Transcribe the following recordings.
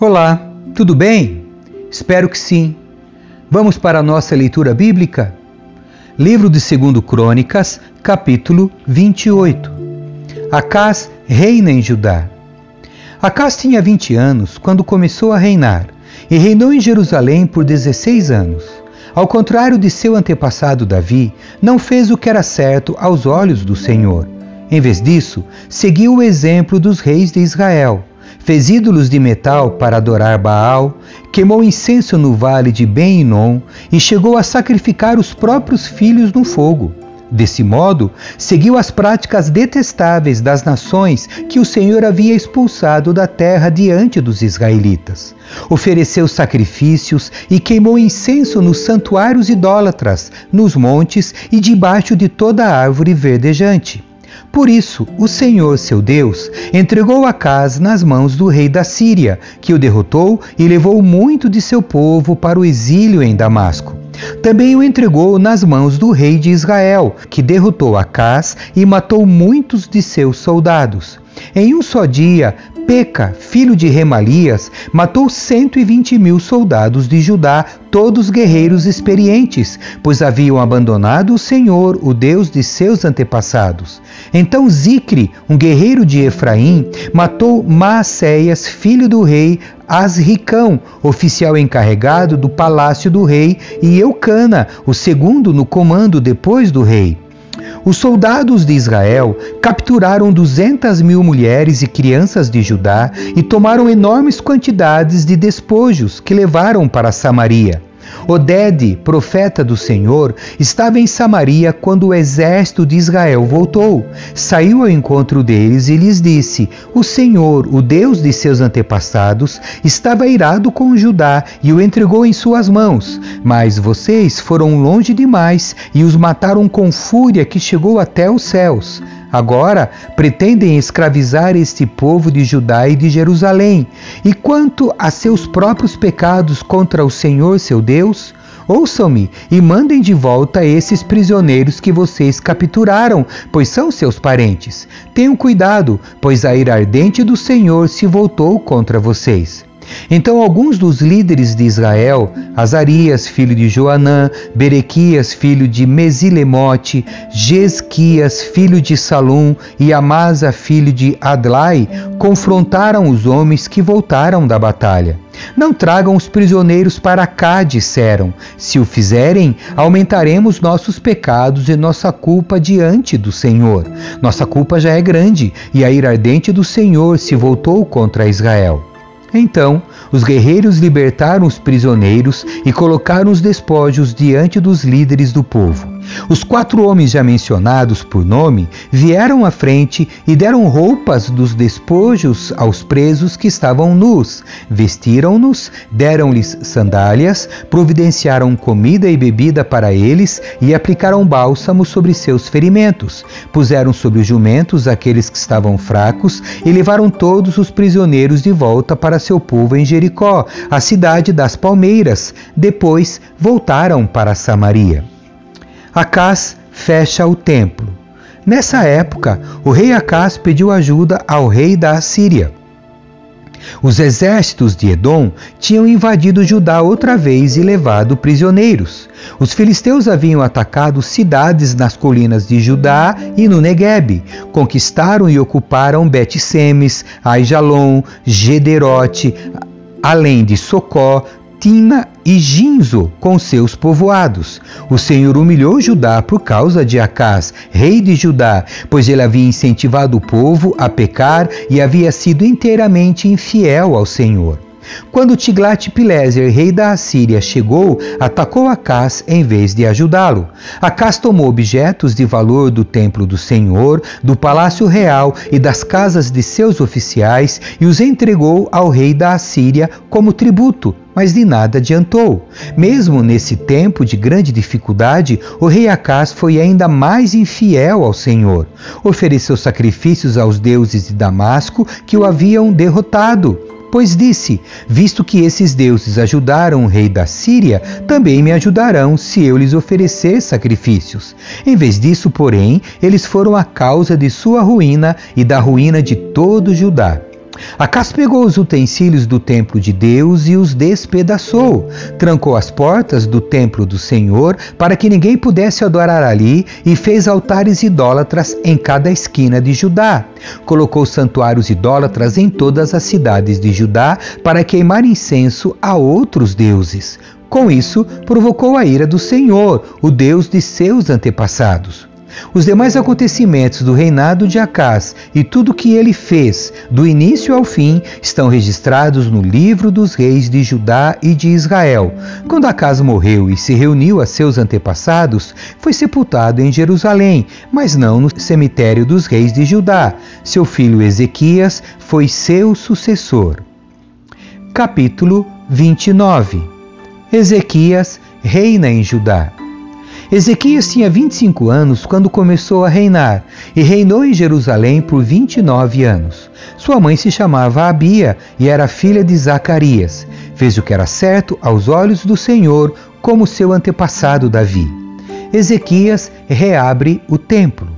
Olá, tudo bem? Espero que sim. Vamos para a nossa leitura bíblica? Livro de 2 Crônicas, capítulo 28. Acás reina em Judá. Acás tinha 20 anos quando começou a reinar e reinou em Jerusalém por 16 anos. Ao contrário de seu antepassado Davi, não fez o que era certo aos olhos do Senhor. Em vez disso, seguiu o exemplo dos reis de Israel fez ídolos de metal para adorar Baal, queimou incenso no vale de Ben-Inon e chegou a sacrificar os próprios filhos no fogo. Desse modo, seguiu as práticas detestáveis das nações que o Senhor havia expulsado da terra diante dos israelitas. Ofereceu sacrifícios e queimou incenso nos santuários idólatras, nos montes e debaixo de toda árvore verdejante. Por isso, o Senhor, seu Deus, entregou Acaz nas mãos do rei da Síria, que o derrotou e levou muito de seu povo para o exílio em Damasco. Também o entregou nas mãos do rei de Israel, que derrotou Acaz e matou muitos de seus soldados. Em um só dia, Peca, filho de Remalias, matou 120 mil soldados de Judá, todos guerreiros experientes, pois haviam abandonado o Senhor, o Deus de seus antepassados. Então Zicre, um guerreiro de Efraim, matou Maacéias, filho do rei Asricão, oficial encarregado do palácio do rei, e Eucana, o segundo no comando depois do rei. Os soldados de Israel capturaram 200 mil mulheres e crianças de Judá e tomaram enormes quantidades de despojos que levaram para Samaria. Oded, profeta do Senhor, estava em Samaria quando o exército de Israel voltou. Saiu ao encontro deles e lhes disse: O Senhor, o Deus de seus antepassados, estava irado com Judá e o entregou em suas mãos. Mas vocês foram longe demais e os mataram com fúria que chegou até os céus. Agora pretendem escravizar este povo de Judá e de Jerusalém. E quanto a seus próprios pecados contra o Senhor seu Deus, ouçam-me e mandem de volta esses prisioneiros que vocês capturaram, pois são seus parentes. Tenham cuidado, pois a ira ardente do Senhor se voltou contra vocês. Então alguns dos líderes de Israel, Azarias, filho de Joanã, Berequias, filho de Mesilemote, Jesquias, filho de Salum e Amasa, filho de Adlai, confrontaram os homens que voltaram da batalha. Não tragam os prisioneiros para cá, disseram. Se o fizerem, aumentaremos nossos pecados e nossa culpa diante do Senhor. Nossa culpa já é grande, e a ira ardente do Senhor se voltou contra Israel. Então os guerreiros libertaram os prisioneiros e colocaram os despojos diante dos líderes do povo. Os quatro homens já mencionados por nome vieram à frente e deram roupas dos despojos aos presos que estavam nus. Vestiram-nos, deram-lhes sandálias, providenciaram comida e bebida para eles e aplicaram bálsamo sobre seus ferimentos. Puseram sobre os jumentos aqueles que estavam fracos e levaram todos os prisioneiros de volta para seu povo em Jericó, a cidade das palmeiras. Depois voltaram para Samaria. Acás fecha o templo. Nessa época, o rei Acás pediu ajuda ao rei da Assíria. Os exércitos de Edom tinham invadido Judá outra vez e levado prisioneiros. Os filisteus haviam atacado cidades nas colinas de Judá e no Negueb. Conquistaram e ocuparam Bet-Semes, Aijalon, Gederote, além de Socó, Tina e Ginzo com seus povoados. O Senhor humilhou Judá por causa de Acás, rei de Judá, pois ele havia incentivado o povo a pecar e havia sido inteiramente infiel ao Senhor. Quando Tiglat-Pileser, rei da Assíria, chegou, atacou Acás em vez de ajudá-lo. Acás tomou objetos de valor do templo do Senhor, do palácio real e das casas de seus oficiais e os entregou ao rei da Assíria como tributo, mas de nada adiantou. Mesmo nesse tempo de grande dificuldade, o rei Acás foi ainda mais infiel ao Senhor. Ofereceu sacrifícios aos deuses de Damasco que o haviam derrotado. Pois disse: Visto que esses deuses ajudaram o rei da Síria, também me ajudarão se eu lhes oferecer sacrifícios. Em vez disso, porém, eles foram a causa de sua ruína e da ruína de todo Judá. Acas pegou os utensílios do templo de Deus e os despedaçou. Trancou as portas do templo do Senhor para que ninguém pudesse adorar ali e fez altares idólatras em cada esquina de Judá. Colocou santuários idólatras em todas as cidades de Judá para queimar incenso a outros deuses. Com isso, provocou a ira do Senhor, o Deus de seus antepassados. Os demais acontecimentos do reinado de Acás e tudo o que ele fez, do início ao fim, estão registrados no livro dos reis de Judá e de Israel. Quando Acás morreu e se reuniu a seus antepassados, foi sepultado em Jerusalém, mas não no cemitério dos reis de Judá. Seu filho Ezequias foi seu sucessor. Capítulo 29 Ezequias reina em Judá. Ezequias tinha 25 anos quando começou a reinar e reinou em Jerusalém por 29 anos. Sua mãe se chamava Abia e era filha de Zacarias. Fez o que era certo aos olhos do Senhor, como seu antepassado Davi. Ezequias reabre o templo.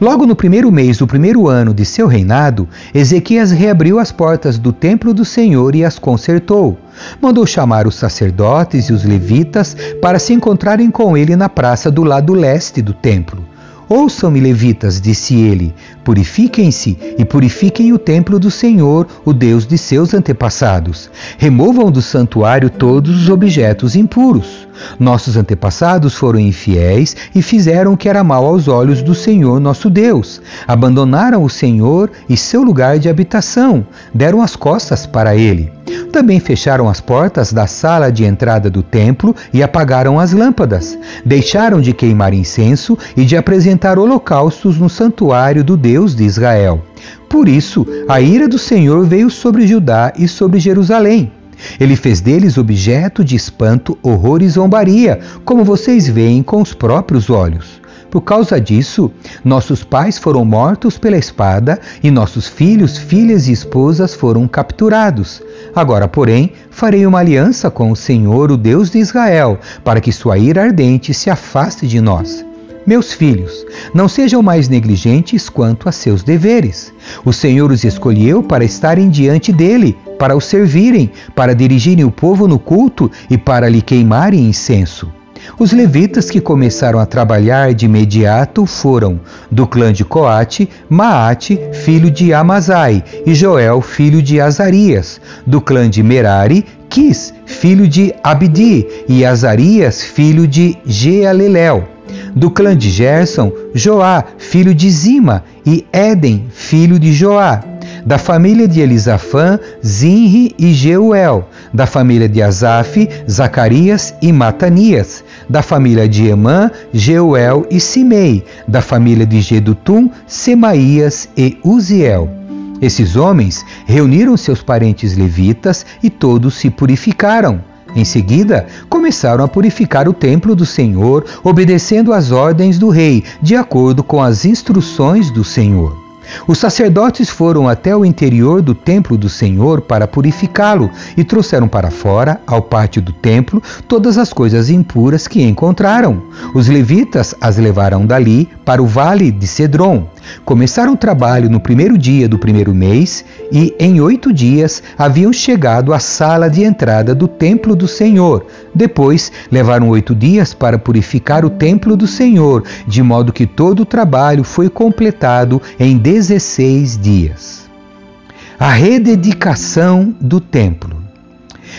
Logo no primeiro mês do primeiro ano de seu reinado, Ezequias reabriu as portas do templo do Senhor e as consertou. Mandou chamar os sacerdotes e os levitas para se encontrarem com ele na praça do lado leste do templo. Ouçam-me, levitas, disse ele, purifiquem-se e purifiquem o templo do Senhor, o Deus de seus antepassados. Removam do santuário todos os objetos impuros. Nossos antepassados foram infiéis e fizeram o que era mal aos olhos do Senhor nosso Deus. Abandonaram o Senhor e seu lugar de habitação, deram as costas para ele. Também fecharam as portas da sala de entrada do templo e apagaram as lâmpadas. Deixaram de queimar incenso e de apresentar holocaustos no santuário do Deus de Israel. Por isso, a ira do Senhor veio sobre Judá e sobre Jerusalém. Ele fez deles objeto de espanto, horror e zombaria, como vocês veem com os próprios olhos. Por causa disso, nossos pais foram mortos pela espada e nossos filhos, filhas e esposas foram capturados. Agora, porém, farei uma aliança com o Senhor, o Deus de Israel, para que sua ira ardente se afaste de nós. Meus filhos, não sejam mais negligentes quanto a seus deveres. O Senhor os escolheu para estarem diante dele, para o servirem, para dirigirem o povo no culto e para lhe queimarem incenso. Os levitas que começaram a trabalhar de imediato foram do clã de Coate, Maate, filho de Amazai, e Joel, filho de Azarias, do clã de Merari, Quis, filho de Abdi, e Azarias, filho de Jealelel. Do clã de Gerson, Joá, filho de Zima, e Éden, filho de Joá da família de Elisafã, Zinri e Jeuel, da família de Asaf, Zacarias e Matanias, da família de Emã, Jeuel e Simei, da família de Gedutum, Semaías e Uziel. Esses homens reuniram seus parentes levitas e todos se purificaram. Em seguida, começaram a purificar o templo do Senhor, obedecendo às ordens do rei, de acordo com as instruções do Senhor. Os sacerdotes foram até o interior do templo do Senhor para purificá-lo e trouxeram para fora, ao pátio do templo, todas as coisas impuras que encontraram. Os levitas as levaram dali para o vale de Cedron. Começaram o trabalho no primeiro dia do primeiro mês e, em oito dias, haviam chegado à sala de entrada do templo do Senhor. Depois, levaram oito dias para purificar o templo do Senhor, de modo que todo o trabalho foi completado em 16 dias. A rededicação do templo.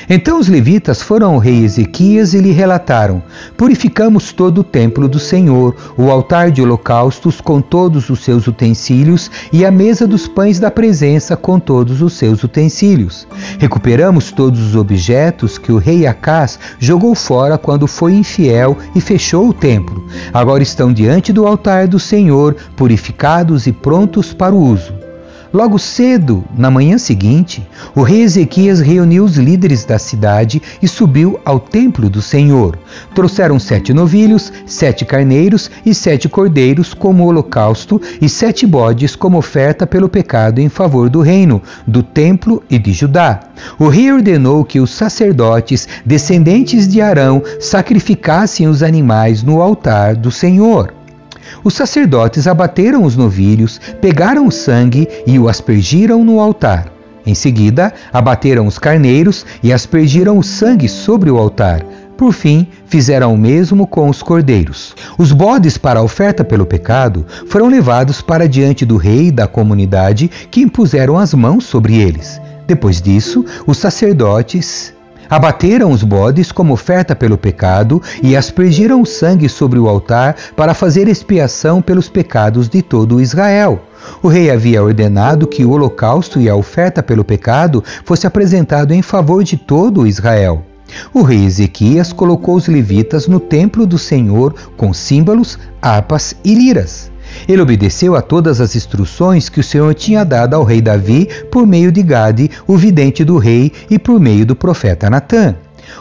Então os levitas foram ao rei Ezequias e lhe relataram: Purificamos todo o templo do Senhor, o altar de holocaustos com todos os seus utensílios e a mesa dos pães da presença com todos os seus utensílios. Recuperamos todos os objetos que o rei Acás jogou fora quando foi infiel e fechou o templo. Agora estão diante do altar do Senhor, purificados e prontos para o uso. Logo cedo, na manhã seguinte, o rei Ezequias reuniu os líderes da cidade e subiu ao templo do Senhor. Trouxeram sete novilhos, sete carneiros e sete cordeiros como holocausto e sete bodes como oferta pelo pecado em favor do reino, do templo e de Judá. O rei ordenou que os sacerdotes, descendentes de Arão, sacrificassem os animais no altar do Senhor. Os sacerdotes abateram os novilhos, pegaram o sangue e o aspergiram no altar. Em seguida, abateram os carneiros e aspergiram o sangue sobre o altar. Por fim, fizeram o mesmo com os cordeiros. Os bodes para a oferta pelo pecado foram levados para diante do rei e da comunidade, que impuseram as mãos sobre eles. Depois disso, os sacerdotes abateram os bodes como oferta pelo pecado e aspergiram o sangue sobre o altar para fazer expiação pelos pecados de todo Israel. O rei havia ordenado que o holocausto e a oferta pelo pecado fosse apresentado em favor de todo Israel. O rei Ezequias colocou os levitas no templo do Senhor com símbolos, harpas e liras. Ele obedeceu a todas as instruções que o Senhor tinha dado ao rei Davi por meio de Gade, o vidente do rei, e por meio do profeta Natã.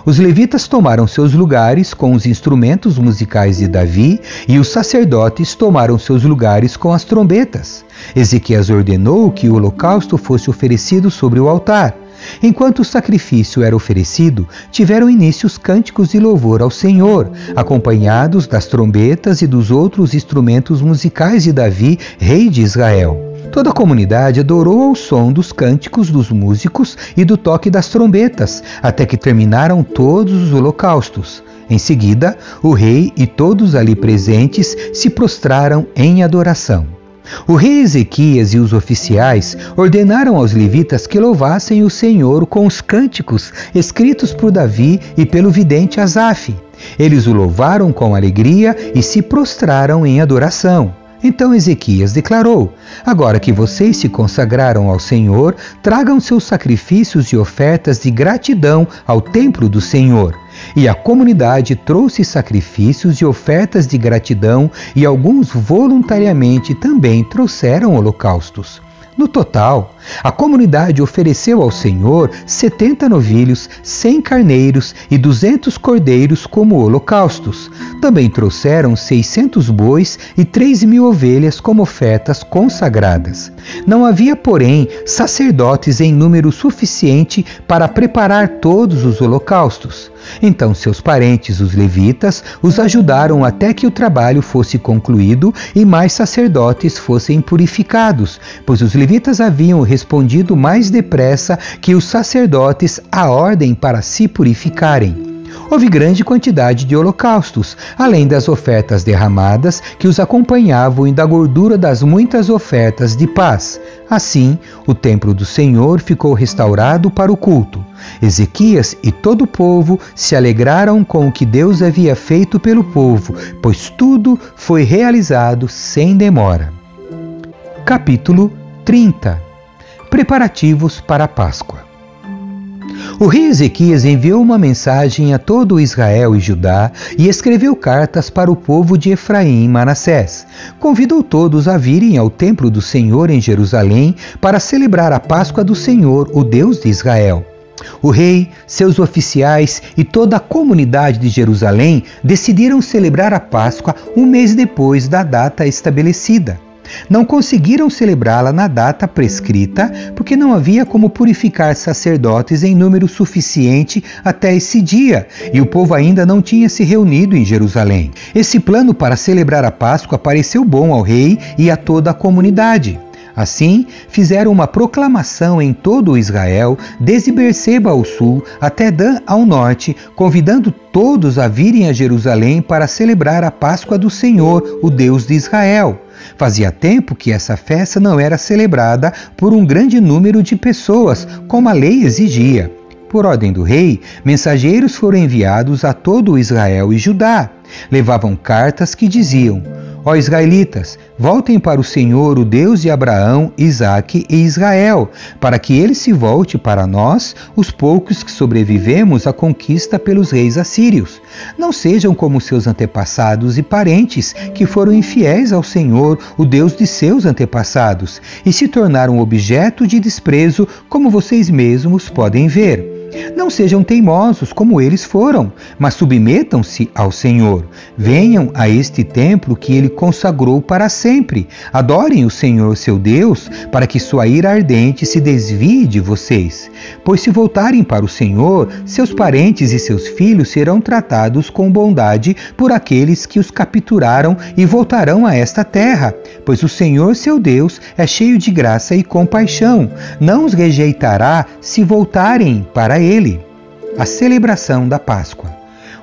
Os levitas tomaram seus lugares com os instrumentos musicais de Davi e os sacerdotes tomaram seus lugares com as trombetas. Ezequias ordenou que o holocausto fosse oferecido sobre o altar. Enquanto o sacrifício era oferecido, tiveram início os cânticos de louvor ao Senhor, acompanhados das trombetas e dos outros instrumentos musicais de Davi, rei de Israel. Toda a comunidade adorou ao som dos cânticos dos músicos e do toque das trombetas, até que terminaram todos os holocaustos. Em seguida, o rei e todos ali presentes se prostraram em adoração. O rei Ezequias e os oficiais ordenaram aos levitas que louvassem o Senhor com os cânticos escritos por Davi e pelo vidente Asaf. Eles o louvaram com alegria e se prostraram em adoração. Então Ezequias declarou: Agora que vocês se consagraram ao Senhor, tragam seus sacrifícios e ofertas de gratidão ao templo do Senhor. E a comunidade trouxe sacrifícios e ofertas de gratidão, e alguns voluntariamente também trouxeram holocaustos. No total, a comunidade ofereceu ao Senhor 70 novilhos, 100 carneiros e 200 cordeiros como holocaustos. Também trouxeram 600 bois e 3 mil ovelhas como ofertas consagradas. Não havia, porém, sacerdotes em número suficiente para preparar todos os holocaustos. Então seus parentes, os levitas, os ajudaram até que o trabalho fosse concluído e mais sacerdotes fossem purificados, pois os levitas haviam respondido mais depressa que os sacerdotes à ordem para se purificarem. Houve grande quantidade de holocaustos, além das ofertas derramadas que os acompanhavam e da gordura das muitas ofertas de paz. Assim, o templo do Senhor ficou restaurado para o culto. Ezequias e todo o povo se alegraram com o que Deus havia feito pelo povo, pois tudo foi realizado sem demora. Capítulo 30 Preparativos para a Páscoa o rei Ezequias enviou uma mensagem a todo Israel e Judá e escreveu cartas para o povo de Efraim e Manassés. Convidou todos a virem ao templo do Senhor em Jerusalém para celebrar a Páscoa do Senhor, o Deus de Israel. O rei, seus oficiais e toda a comunidade de Jerusalém decidiram celebrar a Páscoa um mês depois da data estabelecida. Não conseguiram celebrá-la na data prescrita, porque não havia como purificar sacerdotes em número suficiente até esse dia, e o povo ainda não tinha se reunido em Jerusalém. Esse plano para celebrar a Páscoa pareceu bom ao rei e a toda a comunidade. Assim, fizeram uma proclamação em todo o Israel, desde Berseba ao sul até Dan ao norte, convidando todos a virem a Jerusalém para celebrar a Páscoa do Senhor, o Deus de Israel. Fazia tempo que essa festa não era celebrada por um grande número de pessoas, como a lei exigia. Por ordem do rei, mensageiros foram enviados a todo Israel e Judá. Levavam cartas que diziam: Ó israelitas, voltem para o Senhor, o Deus de Abraão, Isaque e Israel, para que ele se volte para nós, os poucos que sobrevivemos à conquista pelos reis assírios. Não sejam como seus antepassados e parentes, que foram infiéis ao Senhor, o Deus de seus antepassados, e se tornaram objeto de desprezo, como vocês mesmos podem ver. Não sejam teimosos como eles foram, mas submetam-se ao Senhor. Venham a este templo que ele consagrou para sempre. Adorem o Senhor seu Deus, para que sua ira ardente se desvie de vocês. Pois se voltarem para o Senhor, seus parentes e seus filhos serão tratados com bondade por aqueles que os capturaram e voltarão a esta terra. Pois o Senhor seu Deus é cheio de graça e compaixão. Não os rejeitará se voltarem para ele. A celebração da Páscoa.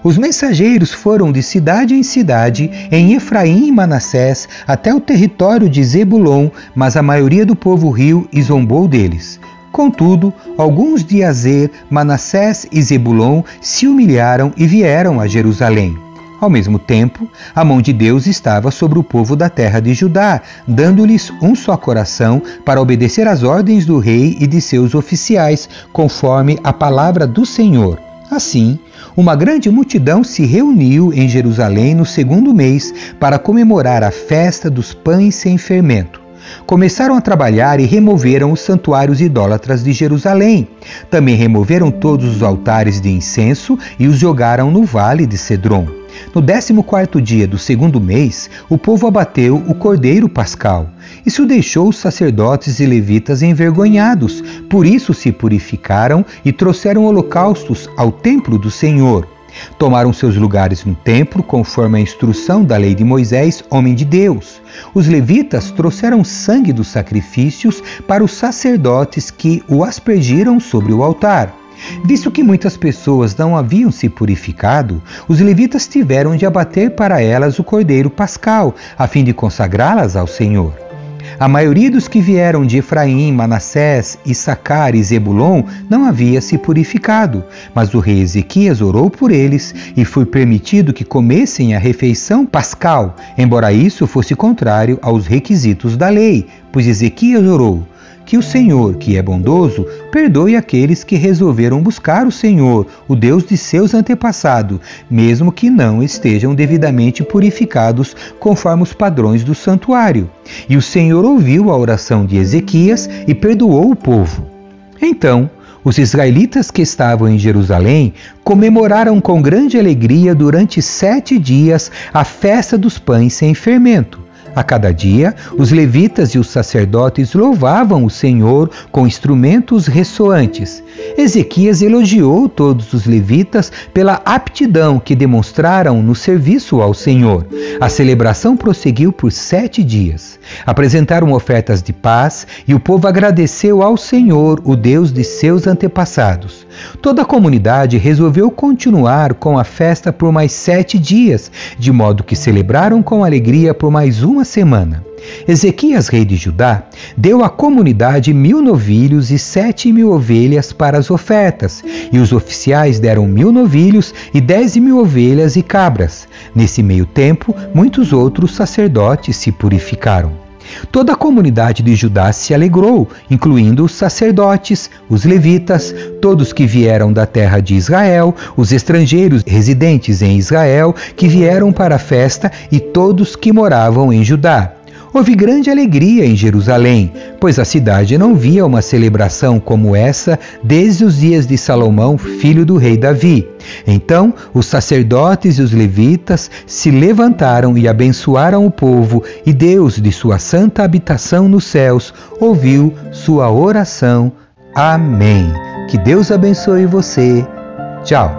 Os mensageiros foram de cidade em cidade, em Efraim e Manassés, até o território de Zebulon, mas a maioria do povo riu e zombou deles. Contudo, alguns de Azer, Manassés e Zebulon se humilharam e vieram a Jerusalém. Ao mesmo tempo, a mão de Deus estava sobre o povo da terra de Judá, dando-lhes um só coração para obedecer às ordens do rei e de seus oficiais, conforme a palavra do Senhor. Assim, uma grande multidão se reuniu em Jerusalém no segundo mês para comemorar a festa dos pães sem fermento. Começaram a trabalhar e removeram os santuários idólatras de Jerusalém. Também removeram todos os altares de incenso e os jogaram no vale de Cedron. No décimo quarto dia do segundo mês, o povo abateu o cordeiro pascal. Isso deixou os sacerdotes e levitas envergonhados. Por isso se purificaram e trouxeram holocaustos ao templo do Senhor. Tomaram seus lugares no templo, conforme a instrução da lei de Moisés, homem de Deus. Os levitas trouxeram sangue dos sacrifícios para os sacerdotes que o aspergiram sobre o altar. Visto que muitas pessoas não haviam se purificado, os levitas tiveram de abater para elas o cordeiro pascal, a fim de consagrá-las ao Senhor. A maioria dos que vieram de Efraim, Manassés, Issacar e Zebulon não havia se purificado, mas o rei Ezequias orou por eles e foi permitido que comessem a refeição pascal, embora isso fosse contrário aos requisitos da lei, pois Ezequias orou: que o Senhor, que é bondoso, perdoe aqueles que resolveram buscar o Senhor, o Deus de seus antepassados, mesmo que não estejam devidamente purificados conforme os padrões do santuário. E o Senhor ouviu a oração de Ezequias e perdoou o povo. Então, os israelitas que estavam em Jerusalém comemoraram com grande alegria durante sete dias a festa dos pães sem fermento a cada dia, os levitas e os sacerdotes louvavam o Senhor com instrumentos ressoantes. Ezequias elogiou todos os levitas pela aptidão que demonstraram no serviço ao Senhor. A celebração prosseguiu por sete dias. Apresentaram ofertas de paz e o povo agradeceu ao Senhor, o Deus de seus antepassados. Toda a comunidade resolveu continuar com a festa por mais sete dias, de modo que celebraram com alegria por mais uma semana. Ezequias, rei de Judá, deu à comunidade mil novilhos e sete mil ovelhas para as ofertas, e os oficiais deram mil novilhos e dez mil ovelhas e cabras. Nesse meio tempo, muitos outros sacerdotes se purificaram. Toda a comunidade de Judá se alegrou, incluindo os sacerdotes, os levitas, todos que vieram da terra de Israel, os estrangeiros residentes em Israel que vieram para a festa e todos que moravam em Judá. Houve grande alegria em Jerusalém, pois a cidade não via uma celebração como essa desde os dias de Salomão, filho do rei Davi. Então os sacerdotes e os levitas se levantaram e abençoaram o povo, e Deus, de sua santa habitação nos céus, ouviu sua oração. Amém. Que Deus abençoe você. Tchau.